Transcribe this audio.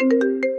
you